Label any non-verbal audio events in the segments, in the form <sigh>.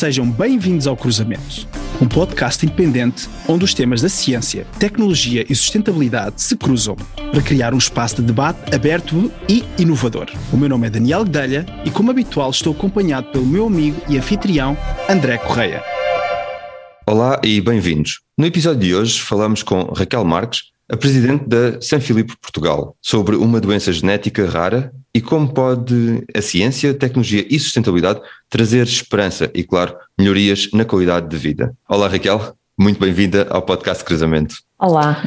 Sejam bem-vindos ao Cruzamento, um podcast independente onde os temas da ciência, tecnologia e sustentabilidade se cruzam para criar um espaço de debate aberto e inovador. O meu nome é Daniel Guedelha e, como habitual, estou acompanhado pelo meu amigo e anfitrião André Correia. Olá e bem-vindos. No episódio de hoje falamos com Raquel Marques, a presidente da São Filipe Portugal, sobre uma doença genética rara e como pode a ciência, tecnologia e sustentabilidade trazer esperança e, claro, melhorias na qualidade de vida. Olá, Raquel, muito bem-vinda ao podcast Cruzamento. Olá.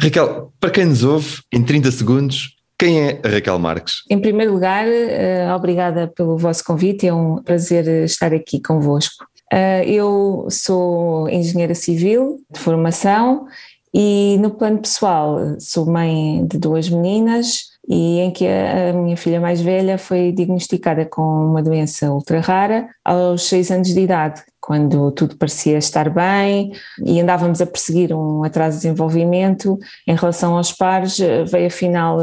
Raquel, para quem nos ouve, em 30 segundos, quem é a Raquel Marques? Em primeiro lugar, uh, obrigada pelo vosso convite, é um prazer estar aqui convosco. Uh, eu sou engenheira civil de formação e no plano pessoal, sou mãe de duas meninas e em que a, minha filha mais velha foi diagnosticada com uma doença ultra rara aos seis anos de idade, quando tudo parecia estar bem e andávamos a perseguir um atraso de desenvolvimento em relação aos pares, veio afinal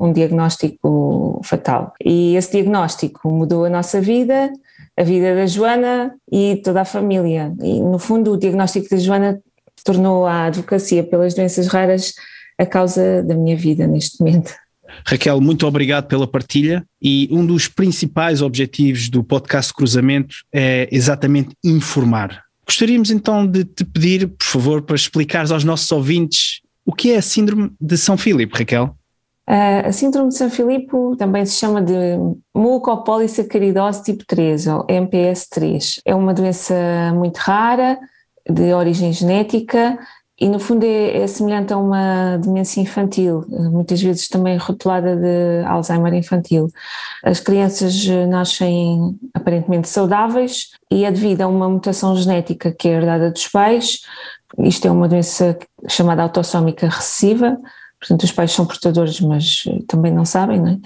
um diagnóstico fatal. E esse diagnóstico mudou a nossa vida, a vida da Joana e toda a família. E no fundo o diagnóstico da Joana tornou a advocacia pelas doenças raras a causa da minha vida neste momento. Raquel, muito obrigado pela partilha e um dos principais objetivos do podcast Cruzamento é exatamente informar. Gostaríamos então de te pedir, por favor, para explicares aos nossos ouvintes o que é a Síndrome de São Filipe, Raquel. A Síndrome de São Filipe também se chama de mucopolissacaridose tipo 3, ou MPS 3. É uma doença muito rara, de origem genética e no fundo é, é, semelhante a uma demência infantil, muitas vezes também rotulada de Alzheimer infantil. As crianças nascem aparentemente saudáveis e é devido a uma mutação genética que é herdada dos pais. Isto é uma doença chamada autossómica recessiva, Portanto, os pais são portadores, mas também não sabem, não é?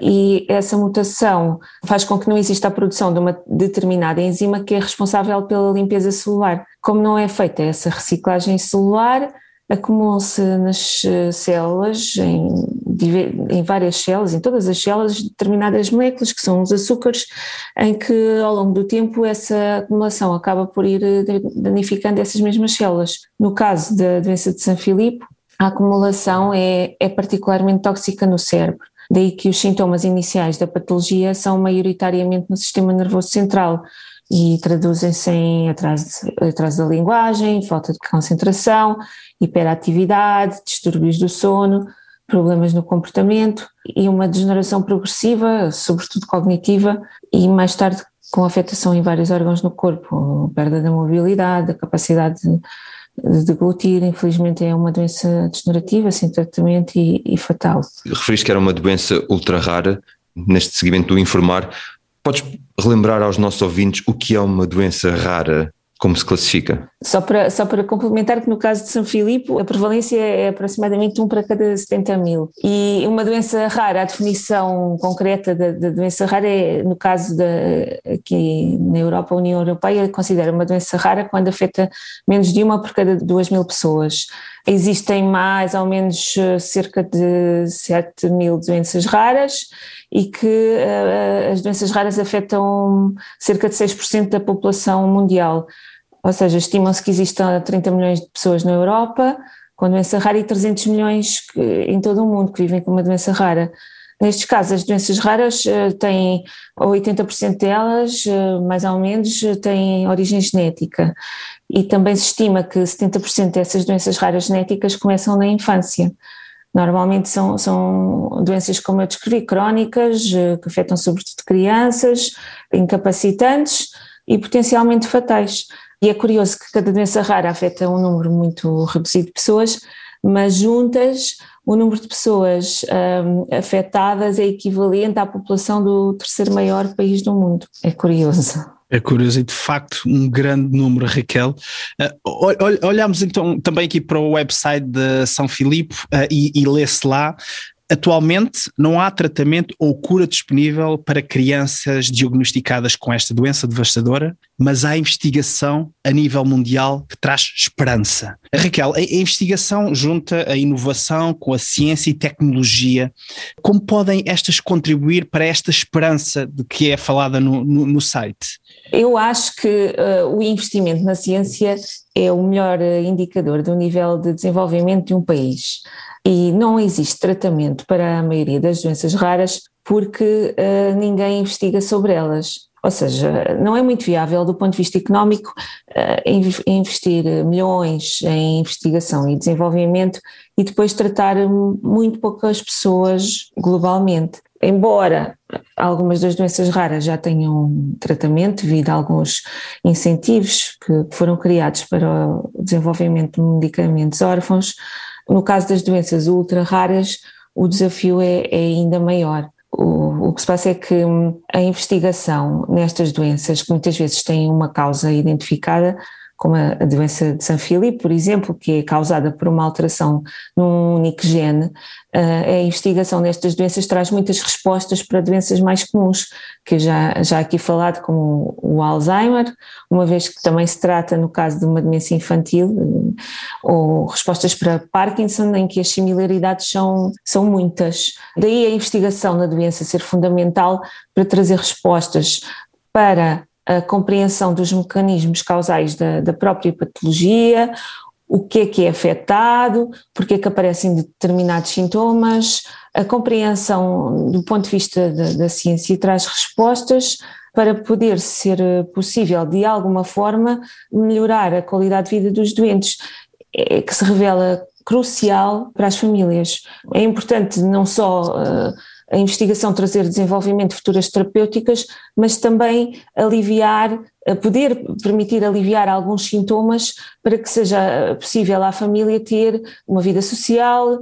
E essa mutação faz com que não exista a produção de uma determinada enzima que é responsável pela limpeza celular. Como não é feita essa reciclagem celular, acumulam-se nas eh, células, em, em, várias células, em todas as células, determinadas moléculas, que são os açúcares, em que ao longo do tempo essa acumulação acaba por ir eh, danificando essas mesmas células. No caso da doença de São Filipe, a acumulação é, é particularmente tóxica no cérebro. Daí que os sintomas iniciais da patologia são maioritariamente no sistema nervoso central e traduzem-se em atraso, atraso da linguagem, falta de concentração, hiperatividade, distúrbios do sono, problemas no comportamento e uma degeneração progressiva, sobretudo cognitiva, e mais tarde com afetação em vários órgãos no corpo, perda da mobilidade, da capacidade de deglutir, infelizmente é uma doença degenerativa, sem tratamento e, e fatal. Referiste que era uma doença ultra rara, neste segmento do informar, podes relembrar aos nossos ouvintes o que é uma doença rara como se classifica? Só para, só para complementar que no caso de São Filipe a prevalência é aproximadamente 1 para cada 70 mil e uma doença rara, a definição concreta da, da doença rara é no caso da, aqui na Europa, a União Europeia considera uma doença rara quando afeta menos de uma por cada 2 mil pessoas. Existem mais ou menos eh, cerca de 7 mil doenças raras e que uh, as doenças raras afetam cerca de 6% da população mundial. Ou seja, estimam-se que existam 30 milhões de pessoas na Europa com doença rara e 300 milhões em todo o mundo que vivem com uma doença rara. Nestes casos, as doenças raras uh, têm, 80% delas, uh, mais ou menos, têm origem genética. E também se estima que 70% dessas doenças raras genéticas começam na infância. Normalmente são, são doenças, como eu descrevi, crónicas, eh, que afetam sobretudo crianças, incapacitantes e potencialmente fatais. E é curioso que cada doença rara afeta um número muito reduzido de pessoas, mas juntas o número de pessoas um, afetadas é equivalente à população do terceiro maior país do mundo. É curioso. É curioso e de facto um grande número, Raquel. Uh, olhamos então também aqui para o website de São Filipe uh, e, e lê-se lá Atualmente não há tratamento ou cura disponível para crianças diagnosticadas com esta doença devastadora, mas há investigação a nível mundial que traz esperança. Raquel, a investigação junta a inovação com a ciência e tecnologia. Como podem estas contribuir para esta esperança de que é falada no, no, no site? Eu acho que uh, o investimento na ciência é o melhor uh, indicador do nível de desenvolvimento de um país. E não existe tratamento para a maioria das doenças raras porque uh, ninguém investiga sobre elas. Ou seja, não é muito viável do ponto de vista económico uh, investir milhões em investigação e desenvolvimento e depois tratar muito poucas pessoas globalmente. Embora algumas das doenças raras já tenham tratamento devido a alguns incentivos que foram criados para o desenvolvimento de medicamentos órfãos, no caso das doenças ultra raras, o desafio é, é ainda maior. O, o, que se passa é que hum, a investigação nestas doenças, que muitas vezes têm uma causa identificada, como a, doença de Sanfilippo, por exemplo, que é causada por uma alteração num único gene, a investigação nestas doenças traz muitas respostas para doenças mais comuns, que já, já aqui falado, como o Alzheimer, uma vez que também se trata, no caso de uma demência infantil, ou respostas para Parkinson, em que as similaridades são, são muitas. Daí a investigação na doença ser fundamental para trazer respostas para a compreensão dos mecanismos causais da, da própria patologia, o que é que é afetado, porque é que aparecem determinados sintomas, a compreensão do ponto de vista da, da ciência traz respostas para poder ser possível, de alguma forma, melhorar a qualidade de vida dos doentes, é, que se revela crucial para as famílias. É importante não só uh, a investigação trazer desenvolvimento de futuras terapêuticas, mas também aliviar, poder permitir aliviar alguns sintomas para que seja possível à família ter uma vida social,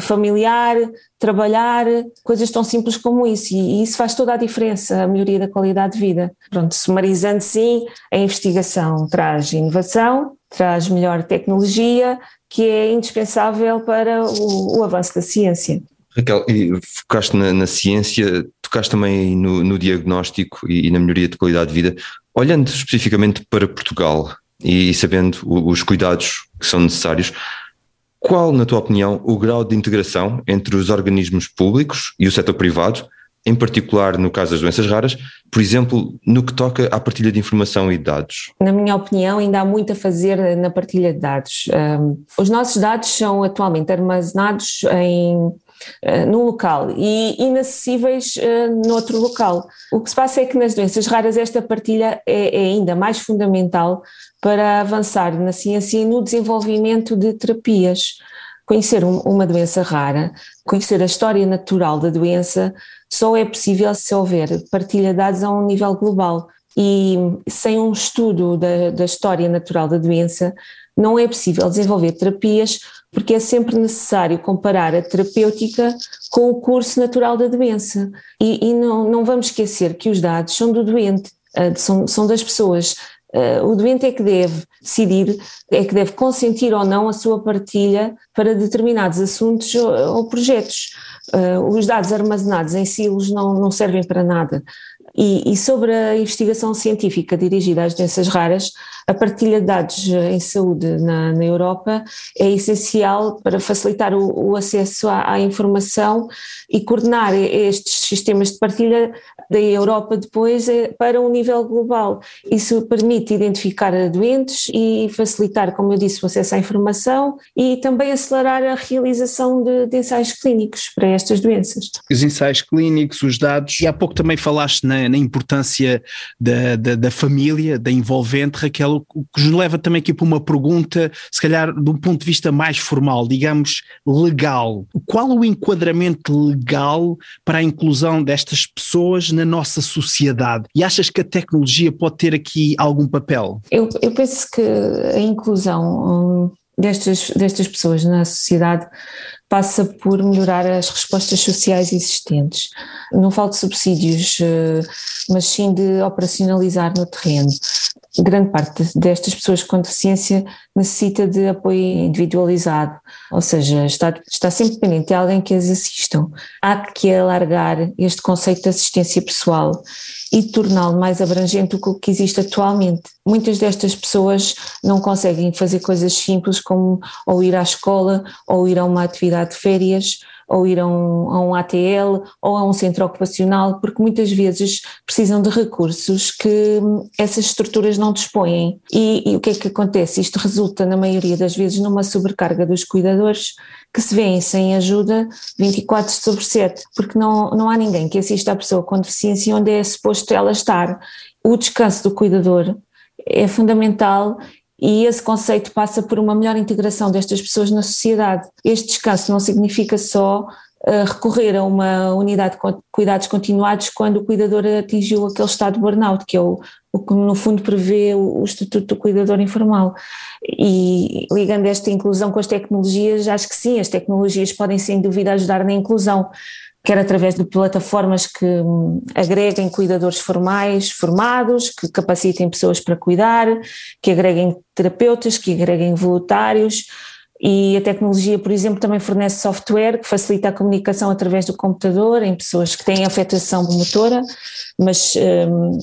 familiar, trabalhar, coisas tão simples como isso, e isso faz toda a diferença, a melhoria da qualidade de vida. Pronto, sumarizando sim, a investigação traz inovação, traz melhor tecnologia, que é indispensável para o, o avanço da ciência. Raquel, focaste na, na, ciência, tocaste também no, no diagnóstico e, e, na melhoria de qualidade de vida. Olhando especificamente para Portugal e sabendo os cuidados que são necessários, qual, na tua opinião, o grau de integração entre os organismos públicos e o setor privado, em particular no caso das doenças raras, por exemplo, no que toca à partilha de informação e dados? Na minha opinião, ainda há muito a fazer na partilha de dados. Um, os nossos dados são atualmente armazenados em uh, num local e inacessíveis uh, noutro local. O que se passa é que nas doenças raras esta partilha é, é ainda mais fundamental para avançar na ciência e no desenvolvimento de terapias. Conhecer um, uma doença rara, conhecer a história natural da doença, só é possível se houver partilha de dados a um nível global. E sem um estudo da, da história natural da doença, não é possível desenvolver terapias porque é sempre necessário comparar a terapêutica com o curso natural da doença. E, e não, não vamos esquecer que os dados são do doente, uh, são, são das pessoas. Uh, o doente é que deve decidir, é que deve consentir ou não a sua partilha para determinados assuntos ou, projetos. Uh, os dados armazenados em silos não, não servem para nada. E, e, sobre a investigação científica dirigida às doenças raras, a partilha de dados em saúde na, na Europa é essencial para facilitar o, o acesso à, à, informação e coordenar estes sistemas de partilha da Europa depois é, para um nível global. Isso permite identificar doentes e facilitar, como eu disse, o acesso à informação e também acelerar a realização de, de ensaios clínicos para estas doenças. Os ensaios clínicos, os dados, e há pouco também falaste na, na importância da, da, da família, da envolvente, Raquel, o que nos leva também aqui para uma pergunta, se calhar de um ponto de vista mais formal, digamos legal. Qual o enquadramento legal para a inclusão destas pessoas na nossa sociedade? E achas que a tecnologia pode ter aqui algum papel? Eu, eu penso que a inclusão hum, destas, destas pessoas na sociedade passa por melhorar as respostas sociais existentes. Não falo de subsídios, eh, mas sim de operacionalizar no terreno grande parte destas pessoas com deficiência necessita de apoio individualizado, ou seja, está, está sempre dependente de alguém que as assistam. Há que alargar este conceito de assistência pessoal e torná-lo mais abrangente do que o que existe atualmente. Muitas destas pessoas não conseguem fazer coisas simples como ou ir à escola ou ir a uma atividade de férias ou ir a um, a um ATL ou a um centro ocupacional, porque muitas vezes precisam de recursos que essas estruturas não dispõem. E, e o que é que acontece? Isto resulta, na maioria das vezes, numa sobrecarga dos cuidadores que se vêem sem ajuda 24 sobre 7, porque não, não há ninguém que assista à pessoa com deficiência onde é suposto ela estar. O descanso do cuidador é fundamental e esse conceito passa por uma melhor integração destas pessoas na sociedade. Este descanso não significa só uh, recorrer a uma unidade de cuidados continuados quando o cuidador atingiu aquele estado de burnout, que é o, o que no fundo prevê o, o Estatuto do Cuidador Informal. E ligando esta inclusão com as tecnologias, acho que sim, as tecnologias podem sem dúvida ajudar na inclusão quer através de plataformas que hum, agreguem cuidadores formais, formados, que capacitem pessoas para cuidar, que agreguem terapeutas, que agreguem voluntários. E a tecnologia, por exemplo, também fornece software que facilita a comunicação através do computador em pessoas que têm afetação motora, mas um,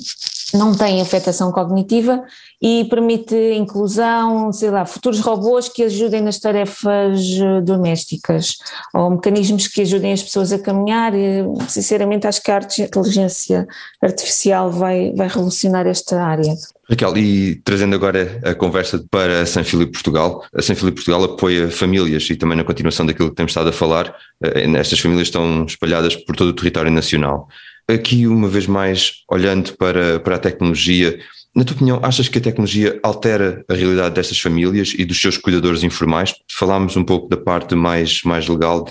não têm afetação cognitiva e permite inclusão, sei lá, futuros robôs que ajudem nas tarefas eh, domésticas ou mecanismos que ajudem as pessoas a caminhar. E, sinceramente, acho que a inteligência artificial vai, vai revolucionar esta área. Raquel, e trazendo agora a conversa para a São Filipe Portugal, a São Filipe Portugal apoia famílias e também na continuação daquilo que temos estado a falar, eh, estas famílias estão espalhadas por todo o território nacional. Aqui, uma vez mais, olhando para, para a tecnologia, na tua opinião, achas que a tecnologia altera a realidade destas famílias e dos seus cuidadores informais? Falámos um pouco da parte mais, mais legal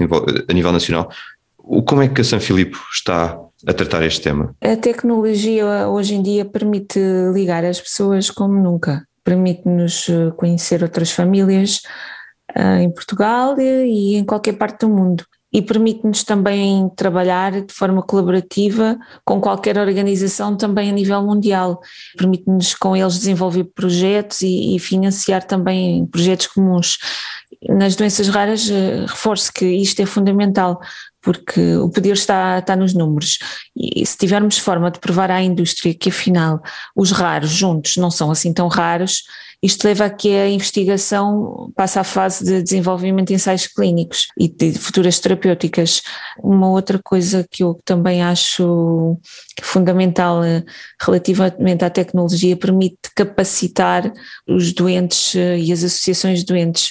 a nível nacional. Como é que a São Filipe está a tratar este tema? A tecnologia hoje em dia permite ligar as pessoas como nunca. Permite-nos eh, conhecer outras famílias uh, em Portugal e em qualquer parte do mundo e permite-nos também trabalhar de forma colaborativa com qualquer organização também a nível mundial. Permite-nos com eles desenvolver projetos e, e, financiar também projetos comuns. Nas doenças raras, eh, reforço que isto é fundamental, porque o poder está, está nos números. E se tivermos forma de provar à indústria que afinal os raros juntos não são assim tão raros, isto leva a que a investigação passe à fase de desenvolvimento de ensaios clínicos e de futuras terapêuticas. Uma outra coisa que eu também acho fundamental eh, relativamente à tecnologia permite capacitar os doentes eh, e as associações de doentes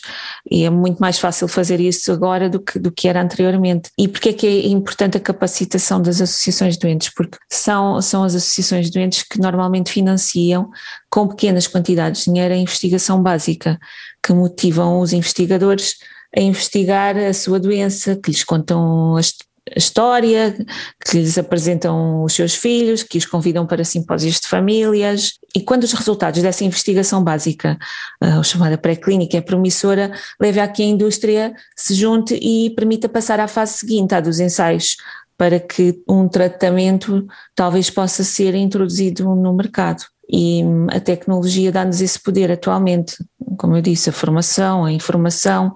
e é muito mais fácil fazer isso agora do que, do que era anteriormente. E porquê é que é importante a capacitação das associações de doentes? Porque são, são as associações de doentes que normalmente financiam com pequenas quantidades de dinheiro a investigação básica, que motivam os investigadores a investigar a sua doença, que lhes contam a história, que lhes apresentam os seus filhos, que os convidam para simpósios de famílias. E quando os resultados dessa investigação básica, a chamada pré-clínica, é promissora, leva a que a indústria se junte e permita passar à fase seguinte, à dos ensaios, para que um tratamento talvez possa ser introduzido no mercado. E a tecnologia dá-nos esse poder atualmente, como eu disse, a formação, a informação,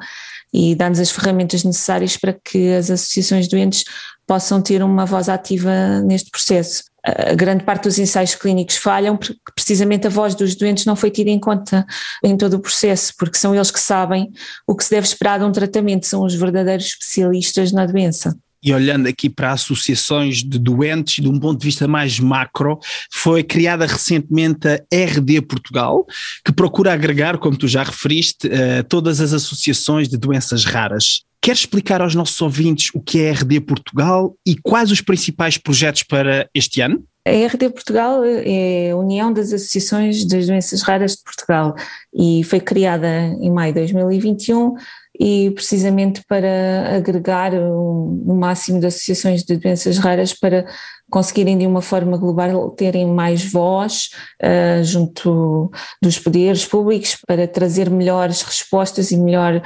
e dá-nos as ferramentas necessárias para que as associações doentes possam ter uma voz ativa neste processo. A grande parte dos ensaios clínicos falham porque precisamente a voz dos doentes não foi tida em conta em todo o processo, porque são eles que sabem o que se deve esperar de um tratamento, são os verdadeiros especialistas na doença e olhando aqui para associações de doentes, de um ponto de vista mais macro, foi criada recentemente a RD Portugal, que procura agregar, como tu já referiste, uh, todas as associações de doenças raras. Quer explicar aos nossos ouvintes o que é a RD Portugal e quais os principais projetos para este ano? A RD Portugal é a União das Associações das Doenças Raras de Portugal e foi criada em maio de 2021 e precisamente para agregar o, o máximo de associações de doenças raras para conseguirem de uma forma global terem mais voz uh, junto dos poderes públicos para trazer melhores respostas e melhor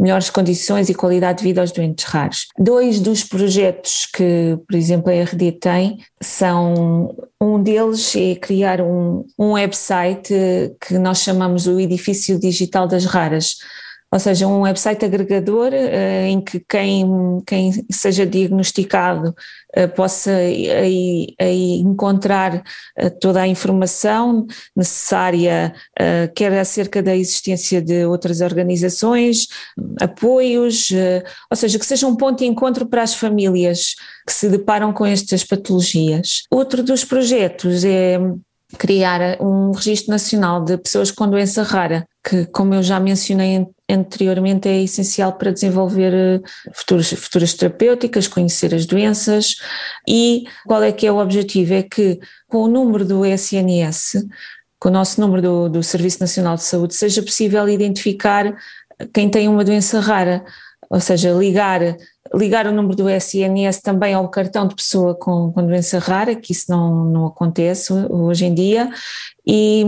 melhores condições e qualidade de vida aos doentes raros. Dois dos projetos que, por exemplo, a RD tem são um deles é criar um, um website que nós chamamos o Edifício Digital das Raras ou seja, um website agregador uh, em que quem, quem seja diagnosticado uh, possa aí, aí encontrar uh, toda a informação necessária, quer acerca da existência de outras organizações, apoios, ou seja, que seja um ponto de encontro para as famílias que se deparam com estas patologias. Outro dos projetos é criar um registro nacional de pessoas com doença rara, que, como eu já mencionei anteriormente, é essencial para desenvolver eh, futuras, futuras terapêuticas, conhecer as doenças. E qual é que é o objetivo? É que com o número do SNS, com o nosso número do, do Serviço Nacional de Saúde, seja possível identificar quem tem uma doença rara, ou seja, ligar ligar o número do SNS também ao cartão de pessoa com, com doença rara, que isso não, não acontece hoje em dia, e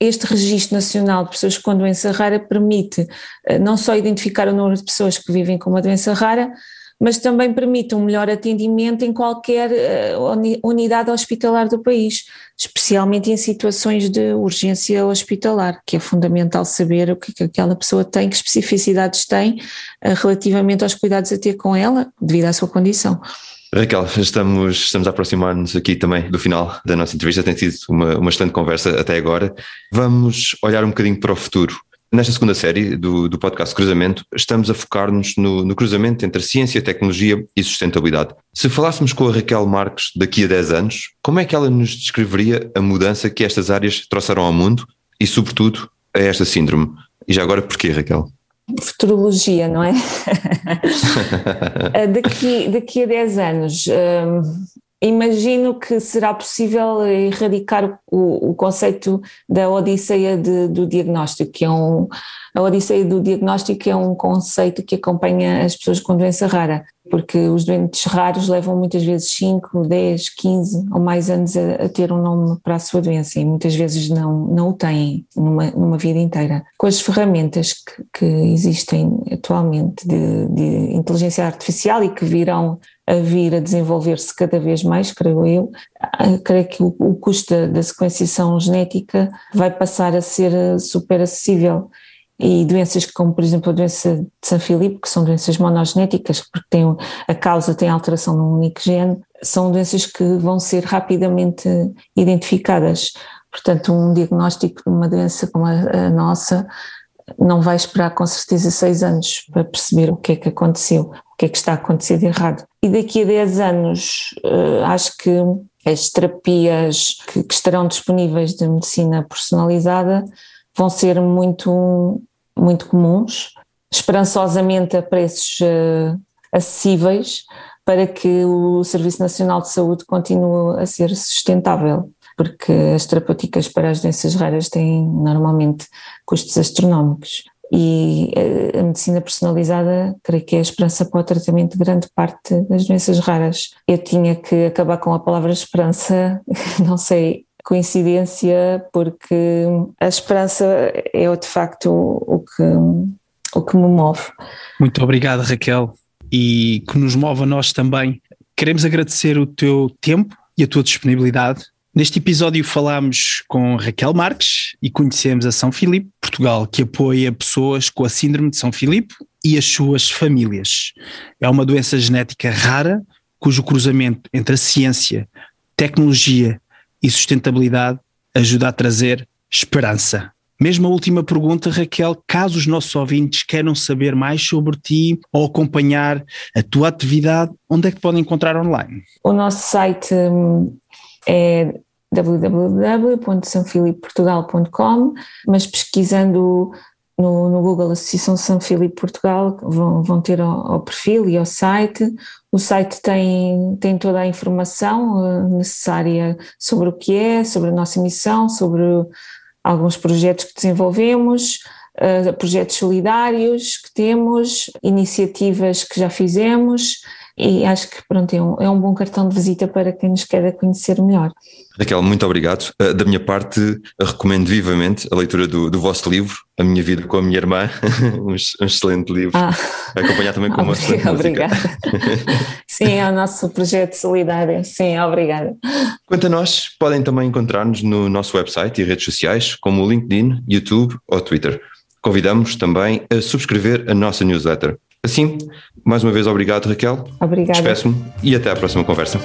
este registro nacional de pessoas com doença rara permite eh, não só identificar o número de pessoas que vivem com uma doença rara, mas também permite um melhor atendimento em qualquer eh, unidade hospitalar do país, especialmente em situações de urgência hospitalar, que é fundamental saber o que aquela pessoa tem, que especificidades tem eh, relativamente aos cuidados a ter com ela, devido à sua condição. Raquel, estamos, estamos a aproximar-nos aqui também do final da nossa entrevista. Tem sido uma, uma excelente conversa até agora. Vamos olhar um bocadinho para o futuro. Nesta segunda série do, do podcast Cruzamento, estamos a focar-nos no, no, cruzamento entre ciência, tecnologia e sustentabilidade. Se falássemos com a Raquel Marques daqui a 10 anos, como é que ela nos descreveria a mudança que estas áreas trouxeram ao mundo e, sobretudo, a esta síndrome? E já agora, porquê, Raquel? Futurologia, não é? <laughs> daqui, daqui a 10 anos, hum, imagino que será possível erradicar o, o conceito da odisseia de, do diagnóstico, que é um, a odisseia do diagnóstico é um conceito que acompanha as pessoas com doença rara, porque os doentes raros levam muitas vezes 5, 10, 15 ou mais anos a, a, ter um nome para a sua doença e muitas vezes não, não o têm numa, numa vida inteira. Com as ferramentas que, que existem atualmente de, de inteligência artificial e que virão a vir a desenvolver-se cada vez mais, creio eu, creio que o, o custo da, da, sequenciação genética vai passar a ser super acessível. E doenças como, por exemplo, a doença de São Filipe, que são doenças monogenéticas, porque tem, a causa tem alteração num único gene, são doenças que vão ser rapidamente identificadas. Portanto, um diagnóstico de uma doença como a, nossa não vai esperar com certeza seis anos para perceber o que é que aconteceu, o que é que está a acontecer de errado. E daqui a 10 anos, uh, acho que as terapias que, que, estarão disponíveis de medicina personalizada vão ser muito, muito comuns, esperançosamente a preços uh, acessíveis, para que o Serviço Nacional de Saúde continue a ser sustentável porque as terapêuticas para as doenças raras têm normalmente custos astronómicos. E a medicina personalizada, creio que é a esperança para o tratamento de grande parte das doenças raras. Eu tinha que acabar com a palavra esperança, <laughs> não sei, coincidência, porque a esperança é de facto o que, o que me move. Muito obrigado, Raquel, e que nos move a nós também. Queremos agradecer o teu tempo e a tua disponibilidade Neste episódio falámos com Raquel Marques e conhecemos a São Filipe, Portugal, que apoia pessoas com a síndrome de São Filipe e as suas famílias. É uma doença genética rara cujo cruzamento entre a ciência, tecnologia e sustentabilidade ajuda a trazer esperança. Mesmo a última pergunta, Raquel, caso os nossos ouvintes queiram saber mais sobre ti ou acompanhar a tua atividade, onde é que podem encontrar online? O nosso site hum, é www.sanfilipeportugal.com, mas pesquisando no, no, Google Associação São Filipe Portugal vão, vão ter ao, perfil e ao site. O site tem, tem toda a informação uh, necessária sobre o que é, sobre a nossa missão, sobre alguns projetos que desenvolvemos, uh, projetos solidários que temos, iniciativas que já fizemos e acho que pronto, é um, é um bom cartão de visita para quem nos quer conhecer melhor. Raquel, muito obrigado. Uh, da minha parte, recomendo vivamente a leitura do, do vosso livro, A Minha Vida com a Minha Irmã, <laughs> um, um excelente livro. Ah. Acompanhar também com uma excelente Obrigada. <laughs> Sim, é o nosso projeto solidário. Sim, obrigada. Quanto a nós, podem também encontrar-nos no nosso website e redes sociais, como o LinkedIn, YouTube ou Twitter. Convidamos também a subscrever a nossa newsletter. Assim, mais uma vez, obrigado, Raquel. Obrigada. Despeço-me e até à próxima conversa.